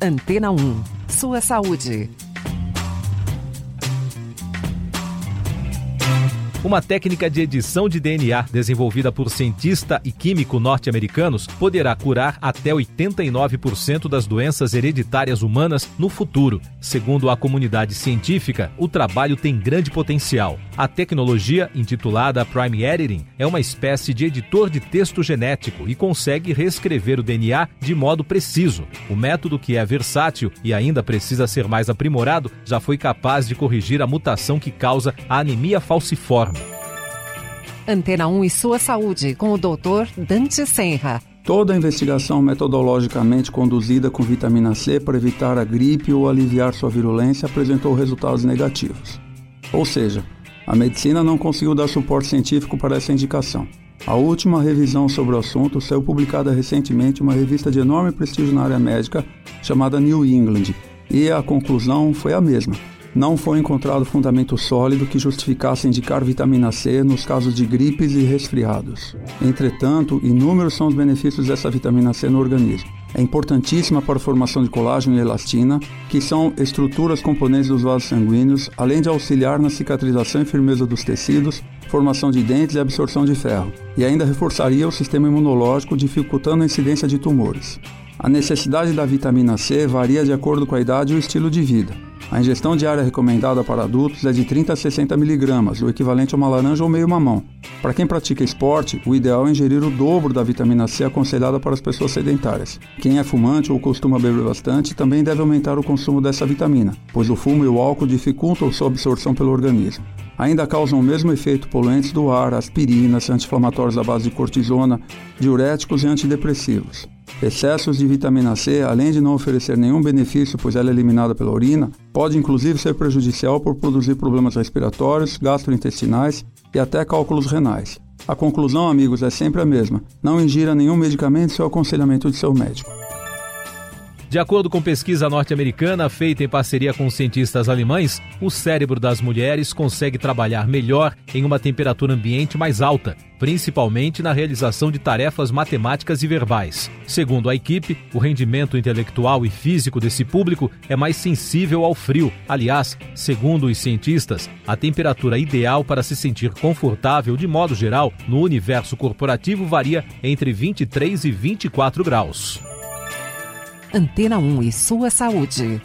Antena 1. Sua saúde. Uma técnica de edição de DNA desenvolvida por cientista e químico norte-americanos poderá curar até 89% das doenças hereditárias humanas no futuro. Segundo a comunidade científica, o trabalho tem grande potencial. A tecnologia, intitulada Prime Editing, é uma espécie de editor de texto genético e consegue reescrever o DNA de modo preciso. O método, que é versátil e ainda precisa ser mais aprimorado, já foi capaz de corrigir a mutação que causa a anemia falciforme. Antena 1 e sua saúde, com o Dr. Dante Senra. Toda investigação metodologicamente conduzida com vitamina C para evitar a gripe ou aliviar sua virulência apresentou resultados negativos. Ou seja, a medicina não conseguiu dar suporte científico para essa indicação. A última revisão sobre o assunto saiu publicada recentemente em uma revista de enorme prestígio na área médica chamada New England, e a conclusão foi a mesma não foi encontrado fundamento sólido que justificasse indicar vitamina C nos casos de gripes e resfriados. Entretanto, inúmeros são os benefícios dessa vitamina C no organismo. É importantíssima para a formação de colágeno e elastina, que são estruturas componentes dos vasos sanguíneos, além de auxiliar na cicatrização e firmeza dos tecidos, formação de dentes e absorção de ferro, e ainda reforçaria o sistema imunológico, dificultando a incidência de tumores. A necessidade da vitamina C varia de acordo com a idade e o estilo de vida. A ingestão diária recomendada para adultos é de 30 a 60 miligramas, o equivalente a uma laranja ou meio mamão. Para quem pratica esporte, o ideal é ingerir o dobro da vitamina C aconselhada para as pessoas sedentárias. Quem é fumante ou costuma beber bastante também deve aumentar o consumo dessa vitamina, pois o fumo e o álcool dificultam sua absorção pelo organismo. Ainda causam o mesmo efeito poluentes do ar, aspirinas, anti-inflamatórios à base de cortisona, diuréticos e antidepressivos. Excessos de vitamina C, além de não oferecer nenhum benefício, pois ela é eliminada pela urina, pode inclusive ser prejudicial por produzir problemas respiratórios, gastrointestinais e até cálculos renais. A conclusão, amigos, é sempre a mesma: não ingira nenhum medicamento sem o aconselhamento de seu médico. De acordo com pesquisa norte-americana feita em parceria com cientistas alemães, o cérebro das mulheres consegue trabalhar melhor em uma temperatura ambiente mais alta, principalmente na realização de tarefas matemáticas e verbais. Segundo a equipe, o rendimento intelectual e físico desse público é mais sensível ao frio. Aliás, segundo os cientistas, a temperatura ideal para se sentir confortável de modo geral no universo corporativo varia entre 23 e 24 graus. Antena 1 e sua saúde.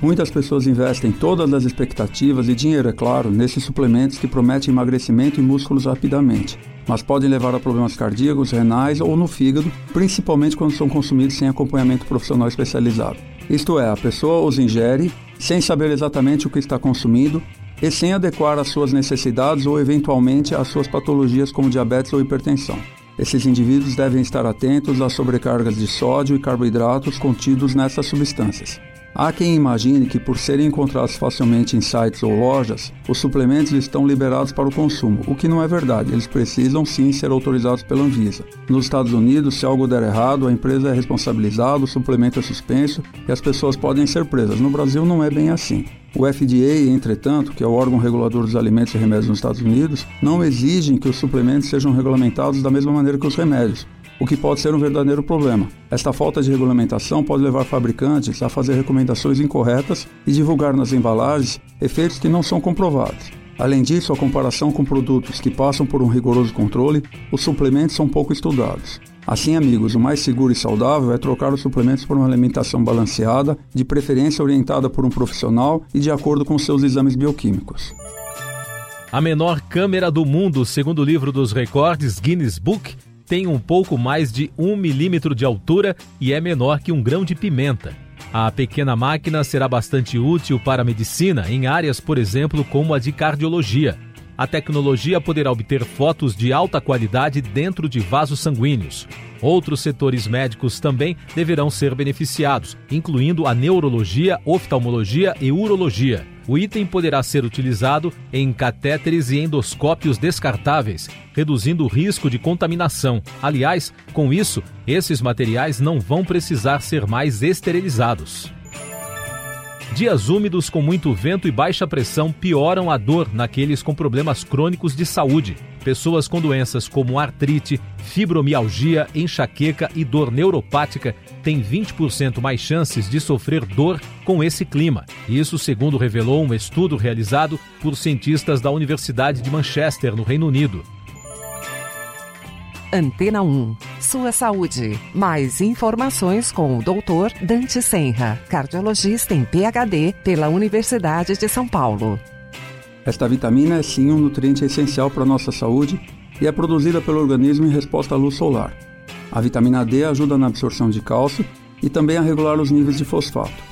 Muitas pessoas investem todas as expectativas e dinheiro, é claro, nesses suplementos que prometem emagrecimento e músculos rapidamente, mas podem levar a problemas cardíacos, renais ou no fígado, principalmente quando são consumidos sem acompanhamento profissional especializado. Isto é, a pessoa os ingere sem saber exatamente o que está consumindo e sem adequar às suas necessidades ou eventualmente às suas patologias como diabetes ou hipertensão. Esses indivíduos devem estar atentos às sobrecargas de sódio e carboidratos contidos nessas substâncias. Há quem imagine que, por serem encontrados facilmente em sites ou lojas, os suplementos estão liberados para o consumo, o que não é verdade. Eles precisam sim ser autorizados pela Anvisa. Nos Estados Unidos, se algo der errado, a empresa é responsabilizada, o suplemento é suspenso e as pessoas podem ser presas. No Brasil, não é bem assim. O FDA, entretanto, que é o órgão regulador dos alimentos e remédios nos Estados Unidos, não exige que os suplementos sejam regulamentados da mesma maneira que os remédios o que pode ser um verdadeiro problema. Esta falta de regulamentação pode levar fabricantes a fazer recomendações incorretas e divulgar nas embalagens efeitos que não são comprovados. Além disso, a comparação com produtos que passam por um rigoroso controle, os suplementos são pouco estudados. Assim, amigos, o mais seguro e saudável é trocar os suplementos por uma alimentação balanceada, de preferência orientada por um profissional e de acordo com seus exames bioquímicos. A menor câmera do mundo, segundo o livro dos recordes Guinness Book, tem um pouco mais de um milímetro de altura e é menor que um grão de pimenta. A pequena máquina será bastante útil para a medicina em áreas, por exemplo, como a de cardiologia. A tecnologia poderá obter fotos de alta qualidade dentro de vasos sanguíneos. Outros setores médicos também deverão ser beneficiados, incluindo a neurologia, oftalmologia e urologia. O item poderá ser utilizado em catéteres e endoscópios descartáveis, reduzindo o risco de contaminação. Aliás, com isso, esses materiais não vão precisar ser mais esterilizados. Dias úmidos com muito vento e baixa pressão pioram a dor naqueles com problemas crônicos de saúde. Pessoas com doenças como artrite, fibromialgia, enxaqueca e dor neuropática têm 20% mais chances de sofrer dor com esse clima. Isso, segundo revelou um estudo realizado por cientistas da Universidade de Manchester, no Reino Unido. Antena 1. Sua saúde. Mais informações com o Dr. Dante Senra, cardiologista em PhD pela Universidade de São Paulo. Esta vitamina é sim um nutriente essencial para a nossa saúde e é produzida pelo organismo em resposta à luz solar. A vitamina D ajuda na absorção de cálcio e também a regular os níveis de fosfato.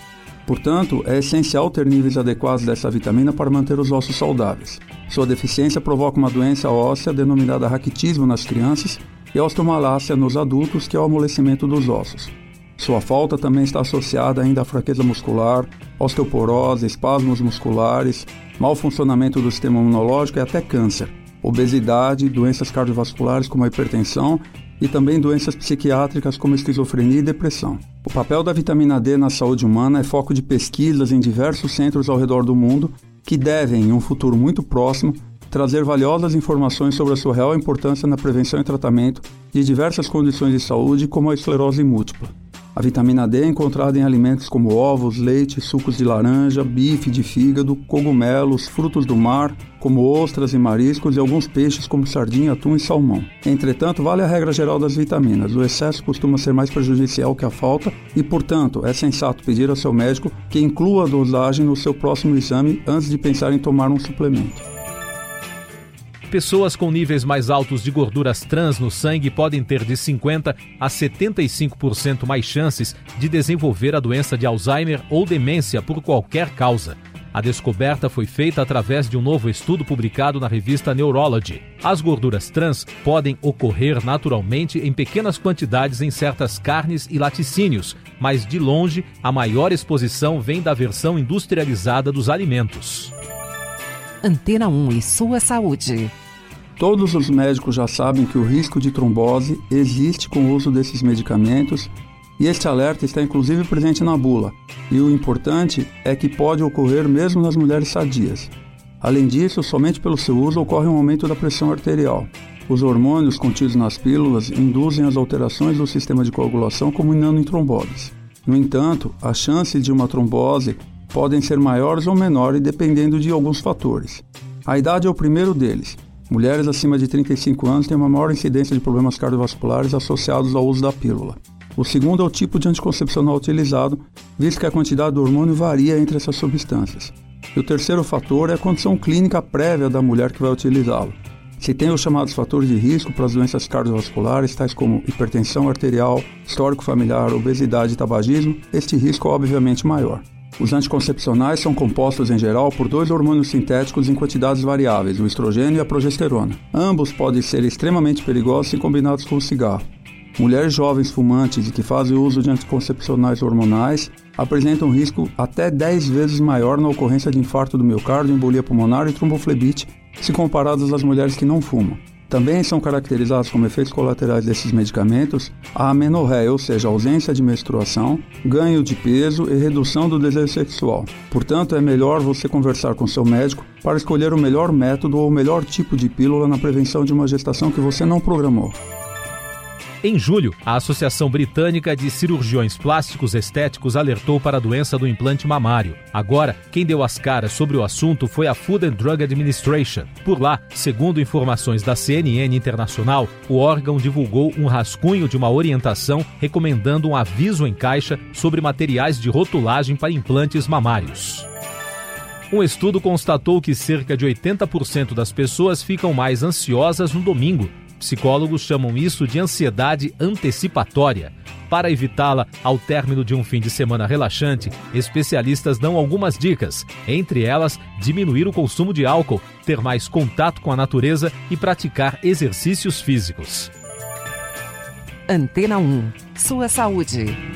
Portanto, é essencial ter níveis adequados dessa vitamina para manter os ossos saudáveis. Sua deficiência provoca uma doença óssea denominada raquitismo nas crianças e osteomalácia nos adultos, que é o amolecimento dos ossos. Sua falta também está associada ainda à fraqueza muscular, osteoporose, espasmos musculares, mau funcionamento do sistema imunológico e até câncer, obesidade, doenças cardiovasculares como a hipertensão e também doenças psiquiátricas como esquizofrenia e depressão. O papel da vitamina D na saúde humana é foco de pesquisas em diversos centros ao redor do mundo que devem, em um futuro muito próximo, trazer valiosas informações sobre a sua real importância na prevenção e tratamento de diversas condições de saúde, como a esclerose múltipla. A vitamina D é encontrada em alimentos como ovos, leite, sucos de laranja, bife de fígado, cogumelos, frutos do mar, como ostras e mariscos e alguns peixes como sardinha, atum e salmão. Entretanto, vale a regra geral das vitaminas. O excesso costuma ser mais prejudicial que a falta e, portanto, é sensato pedir ao seu médico que inclua a dosagem no seu próximo exame antes de pensar em tomar um suplemento. Pessoas com níveis mais altos de gorduras trans no sangue podem ter de 50 a 75% mais chances de desenvolver a doença de Alzheimer ou demência por qualquer causa. A descoberta foi feita através de um novo estudo publicado na revista Neurology. As gorduras trans podem ocorrer naturalmente em pequenas quantidades em certas carnes e laticínios, mas de longe a maior exposição vem da versão industrializada dos alimentos. Antena 1 e sua saúde. Todos os médicos já sabem que o risco de trombose existe com o uso desses medicamentos e este alerta está inclusive presente na bula. E o importante é que pode ocorrer mesmo nas mulheres sadias. Além disso, somente pelo seu uso ocorre um aumento da pressão arterial. Os hormônios contidos nas pílulas induzem as alterações do sistema de coagulação, combinando em tromboses. No entanto, as chances de uma trombose podem ser maiores ou menores dependendo de alguns fatores. A idade é o primeiro deles. Mulheres acima de 35 anos têm uma maior incidência de problemas cardiovasculares associados ao uso da pílula. O segundo é o tipo de anticoncepcional utilizado, visto que a quantidade do hormônio varia entre essas substâncias. E o terceiro fator é a condição clínica prévia da mulher que vai utilizá-lo. Se tem os chamados fatores de risco para as doenças cardiovasculares, tais como hipertensão arterial, histórico familiar, obesidade e tabagismo, este risco é obviamente maior. Os anticoncepcionais são compostos em geral por dois hormônios sintéticos em quantidades variáveis, o estrogênio e a progesterona. Ambos podem ser extremamente perigosos se combinados com o cigarro. Mulheres jovens fumantes e que fazem uso de anticoncepcionais hormonais apresentam risco até 10 vezes maior na ocorrência de infarto do miocárdio, embolia pulmonar e tromboflebite se comparadas às mulheres que não fumam. Também são caracterizados como efeitos colaterais desses medicamentos a amenorreia, ou seja, ausência de menstruação, ganho de peso e redução do desejo sexual. Portanto, é melhor você conversar com seu médico para escolher o melhor método ou o melhor tipo de pílula na prevenção de uma gestação que você não programou. Em julho, a Associação Britânica de Cirurgiões Plásticos Estéticos alertou para a doença do implante mamário. Agora, quem deu as caras sobre o assunto foi a Food and Drug Administration. Por lá, segundo informações da CNN Internacional, o órgão divulgou um rascunho de uma orientação recomendando um aviso em caixa sobre materiais de rotulagem para implantes mamários. Um estudo constatou que cerca de 80% das pessoas ficam mais ansiosas no domingo Psicólogos chamam isso de ansiedade antecipatória. Para evitá-la ao término de um fim de semana relaxante, especialistas dão algumas dicas, entre elas diminuir o consumo de álcool, ter mais contato com a natureza e praticar exercícios físicos. Antena 1. Sua saúde.